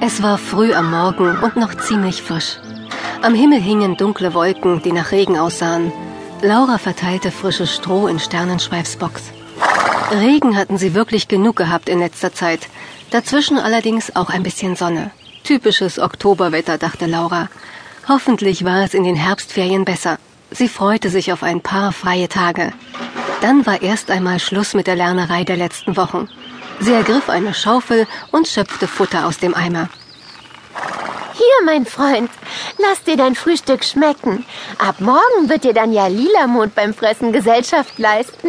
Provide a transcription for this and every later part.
Es war früh am Morgen und noch ziemlich frisch. Am Himmel hingen dunkle Wolken, die nach Regen aussahen. Laura verteilte frisches Stroh in Sternenschweifs Box. Regen hatten sie wirklich genug gehabt in letzter Zeit. Dazwischen allerdings auch ein bisschen Sonne. Typisches Oktoberwetter, dachte Laura. Hoffentlich war es in den Herbstferien besser. Sie freute sich auf ein paar freie Tage. Dann war erst einmal Schluss mit der Lernerei der letzten Wochen. Sie ergriff eine Schaufel und schöpfte Futter aus dem Eimer. Hier, mein Freund, lass dir dein Frühstück schmecken. Ab morgen wird dir dann ja Lilamond beim Fressen Gesellschaft leisten.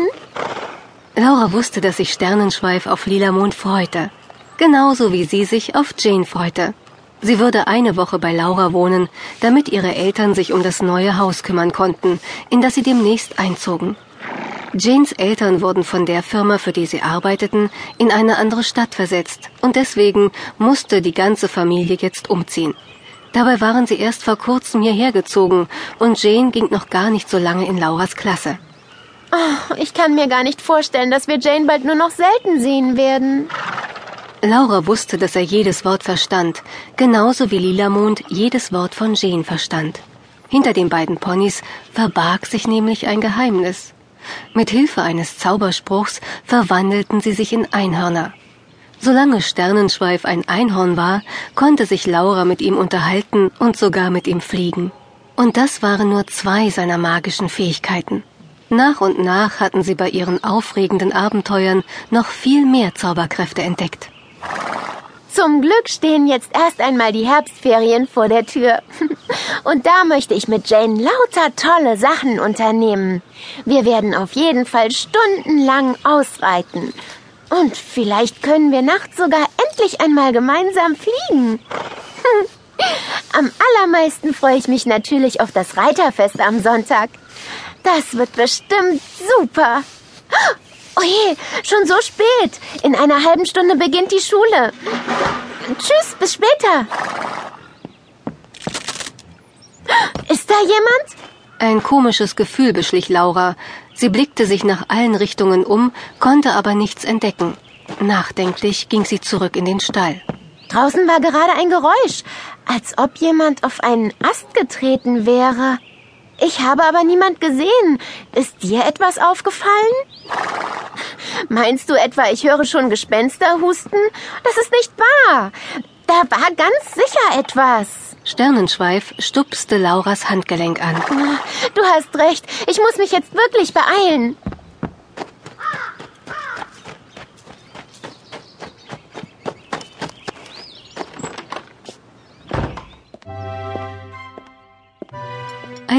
Laura wusste, dass sich Sternenschweif auf Lilamond freute. Genauso wie sie sich auf Jane freute. Sie würde eine Woche bei Laura wohnen, damit ihre Eltern sich um das neue Haus kümmern konnten, in das sie demnächst einzogen. Janes Eltern wurden von der Firma, für die sie arbeiteten, in eine andere Stadt versetzt und deswegen musste die ganze Familie jetzt umziehen. Dabei waren sie erst vor kurzem hierher gezogen und Jane ging noch gar nicht so lange in Lauras Klasse. Oh, ich kann mir gar nicht vorstellen, dass wir Jane bald nur noch selten sehen werden. Laura wusste, dass er jedes Wort verstand, genauso wie Lilamond jedes Wort von Jane verstand. Hinter den beiden Ponys verbarg sich nämlich ein Geheimnis. Mit Hilfe eines Zauberspruchs verwandelten sie sich in Einhörner. Solange Sternenschweif ein Einhorn war, konnte sich Laura mit ihm unterhalten und sogar mit ihm fliegen. Und das waren nur zwei seiner magischen Fähigkeiten. Nach und nach hatten sie bei ihren aufregenden Abenteuern noch viel mehr Zauberkräfte entdeckt. Zum Glück stehen jetzt erst einmal die Herbstferien vor der Tür. Und da möchte ich mit Jane lauter tolle Sachen unternehmen. Wir werden auf jeden Fall stundenlang ausreiten. Und vielleicht können wir nachts sogar endlich einmal gemeinsam fliegen. Am allermeisten freue ich mich natürlich auf das Reiterfest am Sonntag. Das wird bestimmt super. Oh je, schon so spät. In einer halben Stunde beginnt die Schule. Tschüss, bis später. Ist da jemand? Ein komisches Gefühl beschlich Laura. Sie blickte sich nach allen Richtungen um, konnte aber nichts entdecken. Nachdenklich ging sie zurück in den Stall. Draußen war gerade ein Geräusch, als ob jemand auf einen Ast getreten wäre. Ich habe aber niemand gesehen. Ist dir etwas aufgefallen? Meinst du etwa, ich höre schon Gespenster husten? Das ist nicht wahr. Da war ganz sicher etwas. Sternenschweif stupste Lauras Handgelenk an. Du hast recht. Ich muss mich jetzt wirklich beeilen.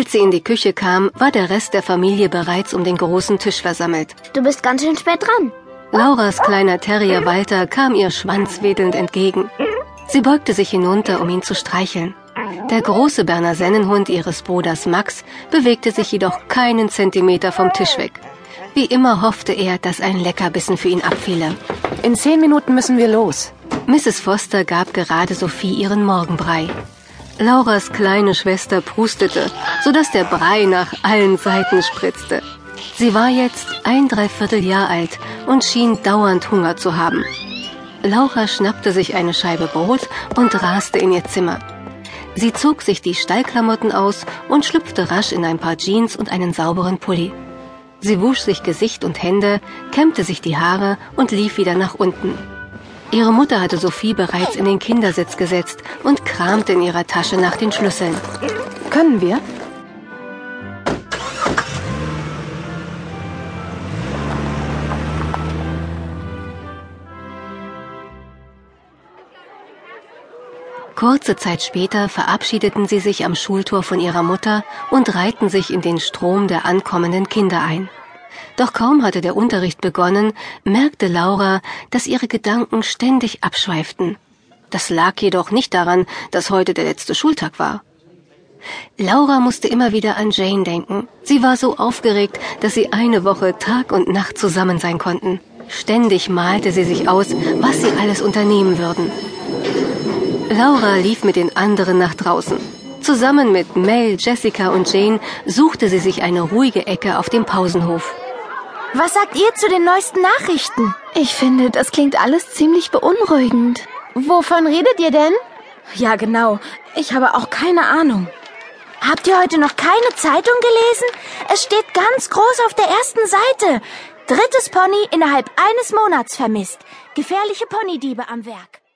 Als sie in die Küche kam, war der Rest der Familie bereits um den großen Tisch versammelt. Du bist ganz schön spät dran. Lauras kleiner Terrier Walter kam ihr schwanzwedelnd entgegen. Sie beugte sich hinunter, um ihn zu streicheln. Der große Berner Sennenhund ihres Bruders Max bewegte sich jedoch keinen Zentimeter vom Tisch weg. Wie immer hoffte er, dass ein Leckerbissen für ihn abfiele. In zehn Minuten müssen wir los. Mrs. Foster gab gerade Sophie ihren Morgenbrei. Lauras kleine Schwester prustete, sodass der Brei nach allen Seiten spritzte. Sie war jetzt ein Dreivierteljahr alt und schien dauernd Hunger zu haben. Laura schnappte sich eine Scheibe Brot und raste in ihr Zimmer. Sie zog sich die Stallklamotten aus und schlüpfte rasch in ein paar Jeans und einen sauberen Pulli. Sie wusch sich Gesicht und Hände, kämmte sich die Haare und lief wieder nach unten. Ihre Mutter hatte Sophie bereits in den Kindersitz gesetzt und kramte in ihrer Tasche nach den Schlüsseln. Können wir? Kurze Zeit später verabschiedeten sie sich am Schultor von ihrer Mutter und reihten sich in den Strom der ankommenden Kinder ein. Doch kaum hatte der Unterricht begonnen, merkte Laura, dass ihre Gedanken ständig abschweiften. Das lag jedoch nicht daran, dass heute der letzte Schultag war. Laura musste immer wieder an Jane denken. Sie war so aufgeregt, dass sie eine Woche Tag und Nacht zusammen sein konnten. Ständig malte sie sich aus, was sie alles unternehmen würden. Laura lief mit den anderen nach draußen. Zusammen mit Mel, Jessica und Jane suchte sie sich eine ruhige Ecke auf dem Pausenhof. Was sagt ihr zu den neuesten Nachrichten? Ich finde, das klingt alles ziemlich beunruhigend. Wovon redet ihr denn? Ja, genau. Ich habe auch keine Ahnung. Habt ihr heute noch keine Zeitung gelesen? Es steht ganz groß auf der ersten Seite. Drittes Pony innerhalb eines Monats vermisst. Gefährliche Ponydiebe am Werk.